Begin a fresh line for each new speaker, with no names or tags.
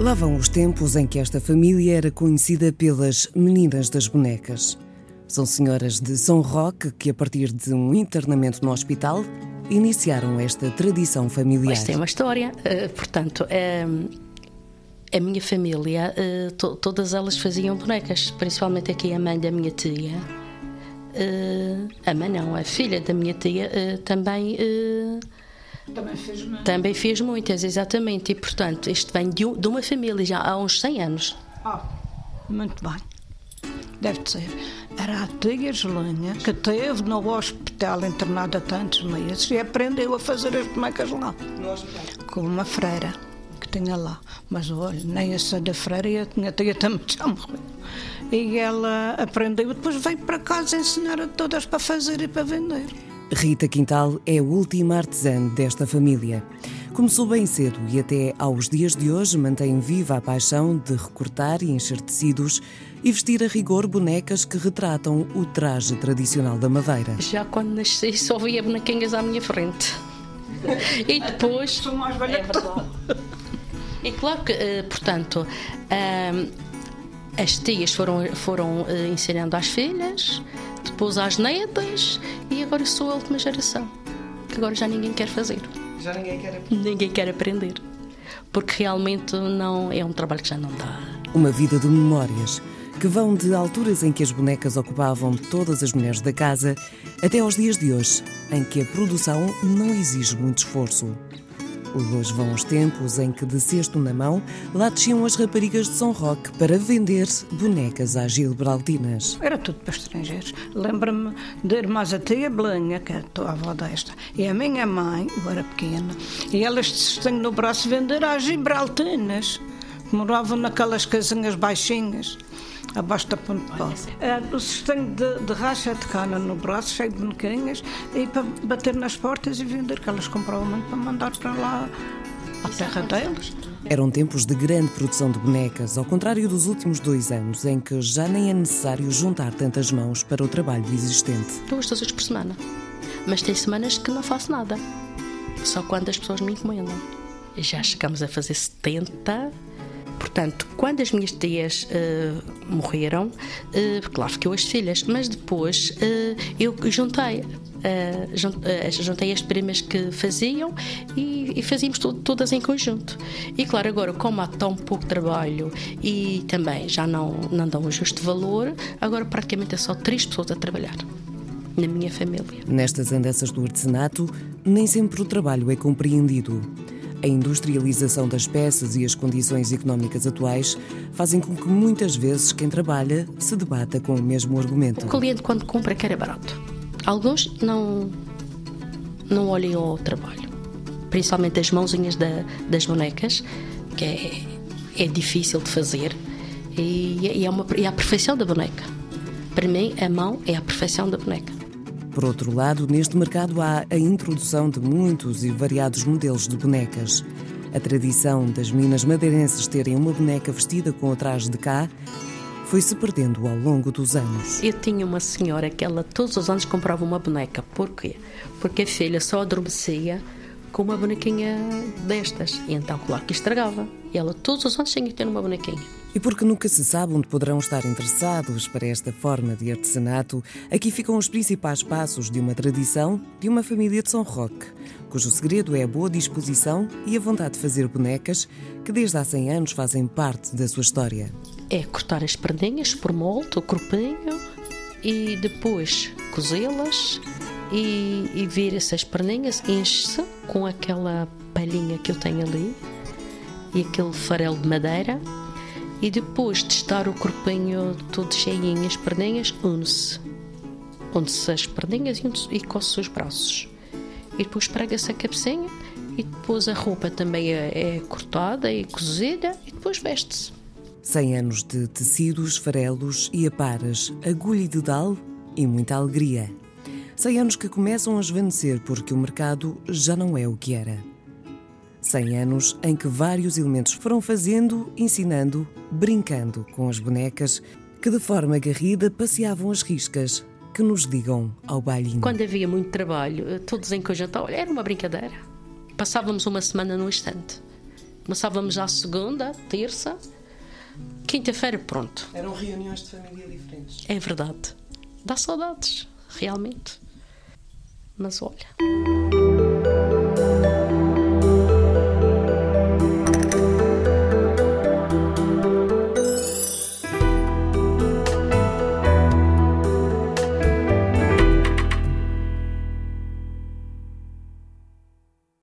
Passavam os tempos em que esta família era conhecida pelas Meninas das Bonecas. São senhoras de São Roque que, a partir de um internamento no hospital, iniciaram esta tradição familiar.
Isto tem uma história. Uh, portanto, uh, a minha família, to todas elas faziam bonecas, principalmente aqui a mãe da minha tia. a mãe não, a filha da minha tia também.
Também fez,
também fez muitas, exatamente. E, portanto, isto vem de, de uma família já há uns 100 anos.
Ah, muito bem. Deve ser. Era a tia Gelinha que teve no hospital internada tantos meses e aprendeu a fazer as bonecas lá. No hospital? Com uma freira que tinha lá. Mas olha, nem essa da freira e a minha tia também já morreu. E ela aprendeu, depois veio para casa ensinar a todas para fazer e para vender.
Rita Quintal é a última artesã desta família. Começou bem cedo e até aos dias de hoje mantém viva a paixão de recortar e encher tecidos e vestir a rigor bonecas que retratam o traje tradicional da Madeira.
Já quando nasci só via bonequinhas à minha frente. E depois.
Sou mais velha é verdade.
E claro que, eh, portanto, eh, as tias foram, foram eh, ensinando às filhas, depois às netas e agora sou a última geração, que agora já ninguém quer fazer.
Já ninguém quer aprender.
Ninguém quer aprender. Porque realmente não é um trabalho que já não dá.
Uma vida de memórias que vão de alturas em que as bonecas ocupavam todas as mulheres da casa até aos dias de hoje, em que a produção não exige muito esforço. Hoje vão os tempos em que, de cesto na mão, lá desciam as raparigas de São Roque para vender bonecas às gilberaldinas.
Era tudo para estrangeiros. Lembro-me de irmãs a tia Belenha, que é a avó desta, e a minha mãe, eu era pequena, e elas se no braço vender às gibraltinas, que moravam naquelas casinhas baixinhas abaixo da ponte de pau. É, o sistema de, de racha de cana no braço, cheio de bonequinhas, e para bater nas portas e vender, que elas compravam muito para mandar para lá a terra deles.
Eram tempos de grande produção de bonecas, ao contrário dos últimos dois anos, em que já nem é necessário juntar tantas mãos para o trabalho existente.
Duas vezes por semana. Mas tem semanas que não faço nada. Só quando as pessoas me encomendam. Já chegamos a fazer 70 Portanto, quando as minhas tias uh, morreram, uh, claro que eu as filhas, mas depois uh, eu juntei. juntei as primas que faziam e, e fazíamos todas em conjunto. E claro, agora, como há tão pouco trabalho e também já não, não dão o justo valor, agora praticamente é só três pessoas a trabalhar na minha família.
Nestas andanças do artesanato, nem sempre o trabalho é compreendido. A industrialização das peças e as condições económicas atuais fazem com que muitas vezes quem trabalha se debata com o mesmo argumento.
O cliente, quando compra, quer é barato. Alguns não, não olham ao trabalho, principalmente as mãozinhas da, das bonecas, que é, é difícil de fazer, e, e, é uma, e é a perfeição da boneca. Para mim, a mão é a perfeição da boneca.
Por outro lado, neste mercado há a introdução de muitos e variados modelos de bonecas. A tradição das meninas madeirenses terem uma boneca vestida com o traje de cá foi-se perdendo ao longo dos anos.
Eu tinha uma senhora que ela todos os anos comprava uma boneca. Por quê? Porque a filha só adormecia com uma bonequinha destas. E então, claro que estragava. E ela todos os anos tinha que ter uma bonequinha.
E porque nunca se sabe onde poderão estar interessados para esta forma de artesanato, aqui ficam os principais passos de uma tradição de uma família de São Roque, cujo segredo é a boa disposição e a vontade de fazer bonecas que desde há 100 anos fazem parte da sua história.
É cortar as perninhas por molde, o corpinho, e depois cozê-las e, e vir essas perninhas, enche-se com aquela palhinha que eu tenho ali e aquele farelo de madeira e depois de estar o corpinho todo cheinho, as perninhas, une-se. Une-se as perninhas e, e coce os braços. E depois prega-se a cabecinha e depois a roupa também é, é cortada e cozida e depois veste-se.
100 anos de tecidos, farelos e aparas, agulha e dedal e muita alegria. 100 anos que começam a esvanecer porque o mercado já não é o que era. 100 anos em que vários elementos foram fazendo, ensinando, brincando com as bonecas que de forma agarrida passeavam as riscas que nos ligam ao bailinho.
Quando havia muito trabalho, todos em conjunto, olha, era uma brincadeira. Passávamos uma semana no estante Começávamos já segunda, terça, quinta-feira, pronto.
Eram reuniões de família diferentes.
É verdade. Dá saudades, realmente. Mas olha.